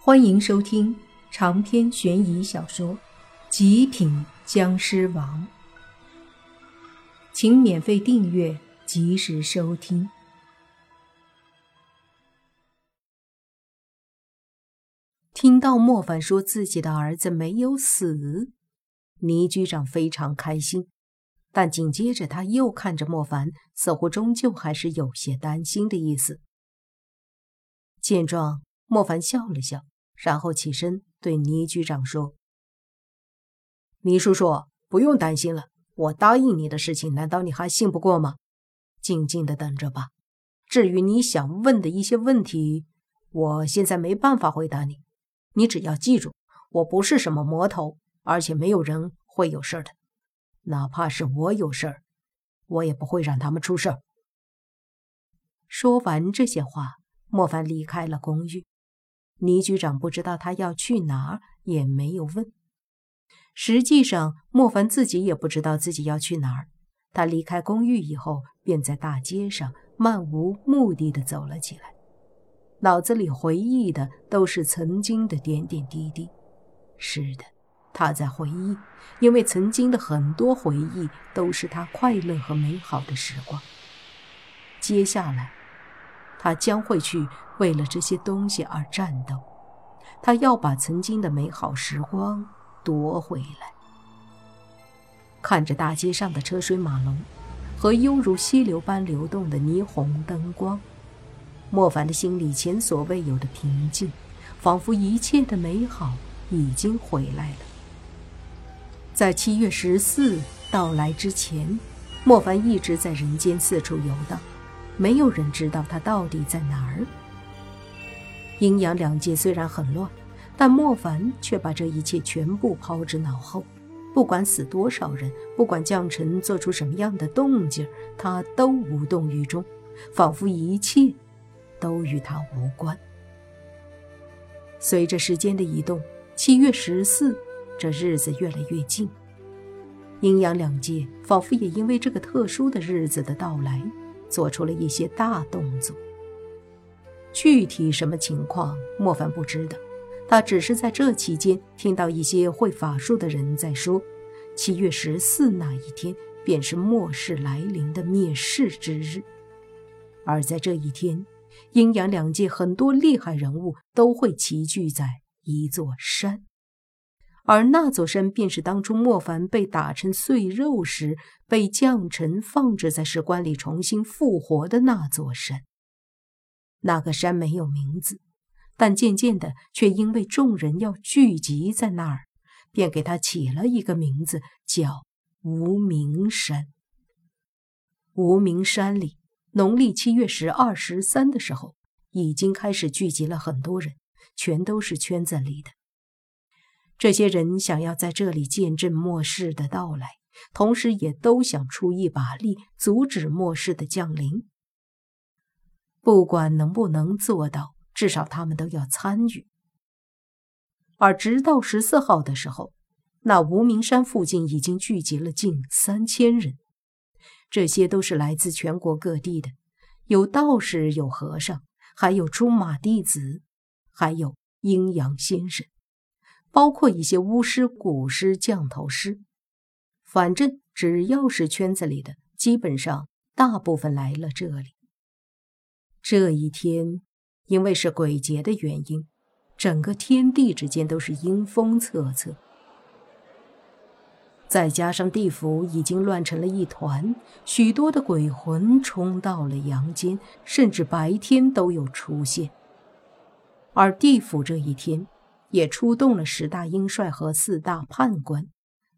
欢迎收听长篇悬疑小说《极品僵尸王》，请免费订阅，及时收听。听到莫凡说自己的儿子没有死，倪局长非常开心，但紧接着他又看着莫凡，似乎终究还是有些担心的意思。见状，莫凡笑了笑。然后起身对倪局长说：“倪叔叔，不用担心了。我答应你的事情，难道你还信不过吗？静静的等着吧。至于你想问的一些问题，我现在没办法回答你。你只要记住，我不是什么魔头，而且没有人会有事的。哪怕是我有事儿，我也不会让他们出事儿。”说完这些话，莫凡离开了公寓。倪局长不知道他要去哪儿，也没有问。实际上，莫凡自己也不知道自己要去哪儿。他离开公寓以后，便在大街上漫无目的的走了起来，脑子里回忆的都是曾经的点点滴滴。是的，他在回忆，因为曾经的很多回忆都是他快乐和美好的时光。接下来。他将会去为了这些东西而战斗，他要把曾经的美好时光夺回来。看着大街上的车水马龙和犹如溪流般流动的霓虹灯光，莫凡的心里前所未有的平静，仿佛一切的美好已经回来了。在七月十四到来之前，莫凡一直在人间四处游荡。没有人知道他到底在哪儿。阴阳两界虽然很乱，但莫凡却把这一切全部抛之脑后。不管死多少人，不管将臣做出什么样的动静，他都无动于衷，仿佛一切都与他无关。随着时间的移动，七月十四这日子越来越近，阴阳两界仿佛也因为这个特殊的日子的到来。做出了一些大动作，具体什么情况，莫凡不知道。他只是在这期间听到一些会法术的人在说，七月十四那一天便是末世来临的灭世之日，而在这一天，阴阳两界很多厉害人物都会齐聚在一座山。而那座山便是当初莫凡被打成碎肉时，被将臣放置在石棺里重新复活的那座山。那个山没有名字，但渐渐的却因为众人要聚集在那儿，便给他起了一个名字，叫无名山。无名山里，农历七月十二、十三的时候，已经开始聚集了很多人，全都是圈子里的。这些人想要在这里见证末世的到来，同时也都想出一把力阻止末世的降临。不管能不能做到，至少他们都要参与。而直到十四号的时候，那无名山附近已经聚集了近三千人，这些都是来自全国各地的，有道士，有和尚，还有出马弟子，还有阴阳先生。包括一些巫师、蛊师、降头师，反正只要是圈子里的，基本上大部分来了这里。这一天，因为是鬼节的原因，整个天地之间都是阴风恻恻，再加上地府已经乱成了一团，许多的鬼魂冲到了阳间，甚至白天都有出现。而地府这一天。也出动了十大鹰帅和四大判官，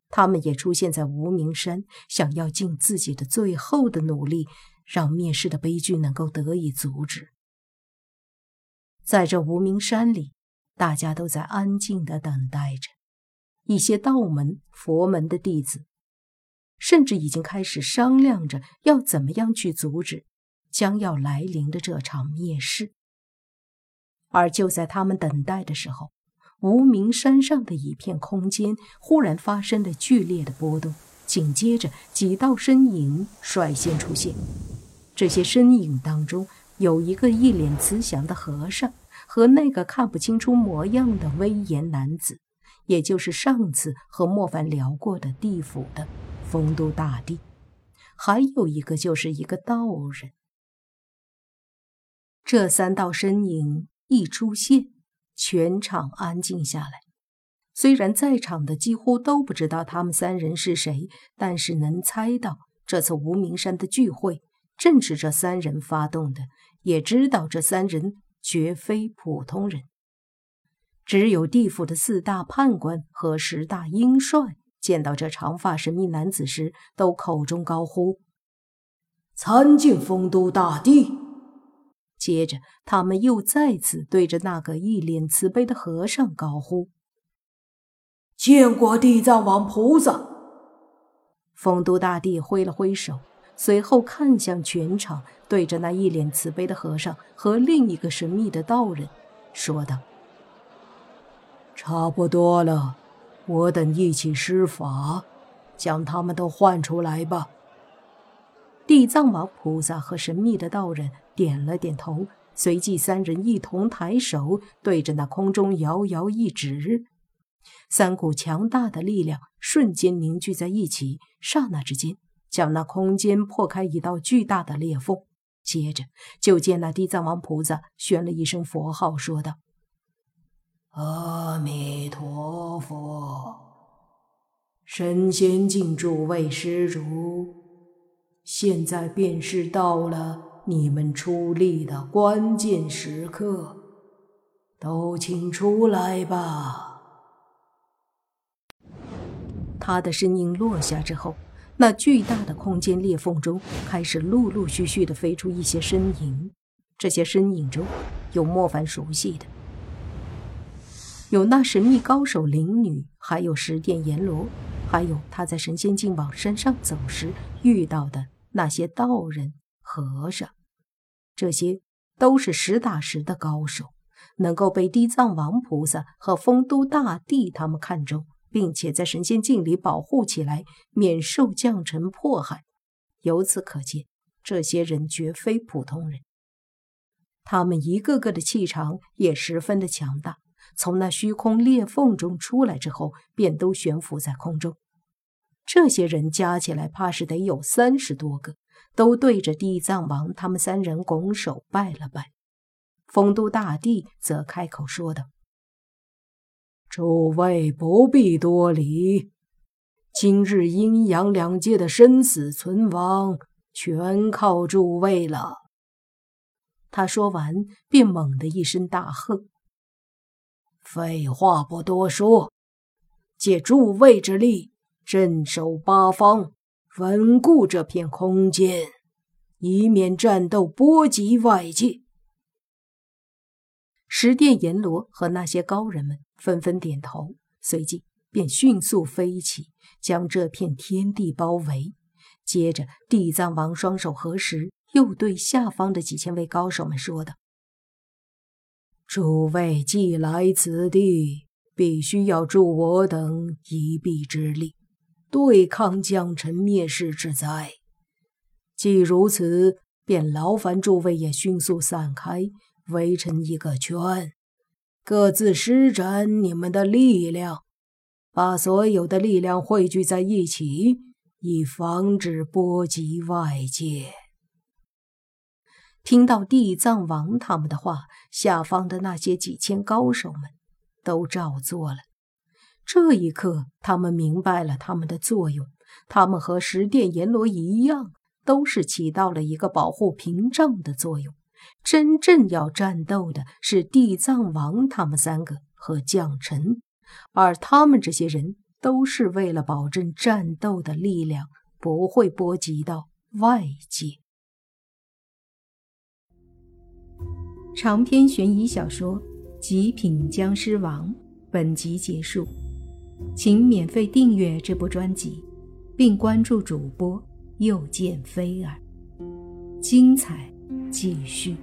他们也出现在无名山，想要尽自己的最后的努力，让灭世的悲剧能够得以阻止。在这无名山里，大家都在安静的等待着。一些道门、佛门的弟子，甚至已经开始商量着要怎么样去阻止将要来临的这场灭世。而就在他们等待的时候，无名山上的一片空间忽然发生了剧烈的波动，紧接着几道身影率先出现。这些身影当中，有一个一脸慈祥的和尚和那个看不清楚模样的威严男子，也就是上次和莫凡聊过的地府的丰都大帝，还有一个就是一个道人。这三道身影一出现，全场安静下来。虽然在场的几乎都不知道他们三人是谁，但是能猜到这次无名山的聚会正是这三人发动的，也知道这三人绝非普通人。只有地府的四大判官和十大鹰帅见到这长发神秘男子时，都口中高呼：“参见丰都大帝！”接着，他们又再次对着那个一脸慈悲的和尚高呼。见过地藏王菩萨。丰都大帝挥了挥手，随后看向全场，对着那一脸慈悲的和尚和另一个神秘的道人说道：“差不多了，我等一起施法，将他们都唤出来吧。”地藏王菩萨和神秘的道人点了点头，随即三人一同抬手，对着那空中遥遥一指。三股强大的力量瞬间凝聚在一起，刹那之间，将那空间破开一道巨大的裂缝。接着，就见那地藏王菩萨宣了一声佛号，说道：“阿弥陀佛，神仙敬诸位施主，现在便是到了你们出力的关键时刻，都请出来吧。”他的声音落下之后，那巨大的空间裂缝中开始陆陆续续的飞出一些身影。这些身影中有莫凡熟悉的，有那神秘高手灵女，还有十殿阎罗，还有他在神仙境往山上走时遇到的那些道人和尚。这些都是实打实的高手，能够被地藏王菩萨和丰都大帝他们看中。并且在神仙境里保护起来，免受将臣迫害。由此可见，这些人绝非普通人。他们一个个的气场也十分的强大，从那虚空裂缝中出来之后，便都悬浮在空中。这些人加起来，怕是得有三十多个，都对着地藏王他们三人拱手拜了拜。丰都大帝则开口说道。诸位不必多礼，今日阴阳两界的生死存亡，全靠诸位了。他说完，便猛地一声大喝：“废话不多说，借诸位之力，镇守八方，稳固这片空间，以免战斗波及外界。”十殿阎罗和那些高人们纷纷点头，随即便迅速飞起，将这片天地包围。接着，地藏王双手合十，又对下方的几千位高手们说道：“诸位既来此地，必须要助我等一臂之力，对抗将臣灭世之灾。既如此，便劳烦诸位也迅速散开。”围成一个圈，各自施展你们的力量，把所有的力量汇聚在一起，以防止波及外界。听到地藏王他们的话，下方的那些几千高手们都照做了。这一刻，他们明白了他们的作用。他们和十殿阎罗一样，都是起到了一个保护屏障的作用。真正要战斗的是地藏王他们三个和将臣，而他们这些人都是为了保证战斗的力量不会波及到外界。长篇悬疑小说《极品僵尸王》本集结束，请免费订阅这部专辑，并关注主播又见菲儿，精彩。继续。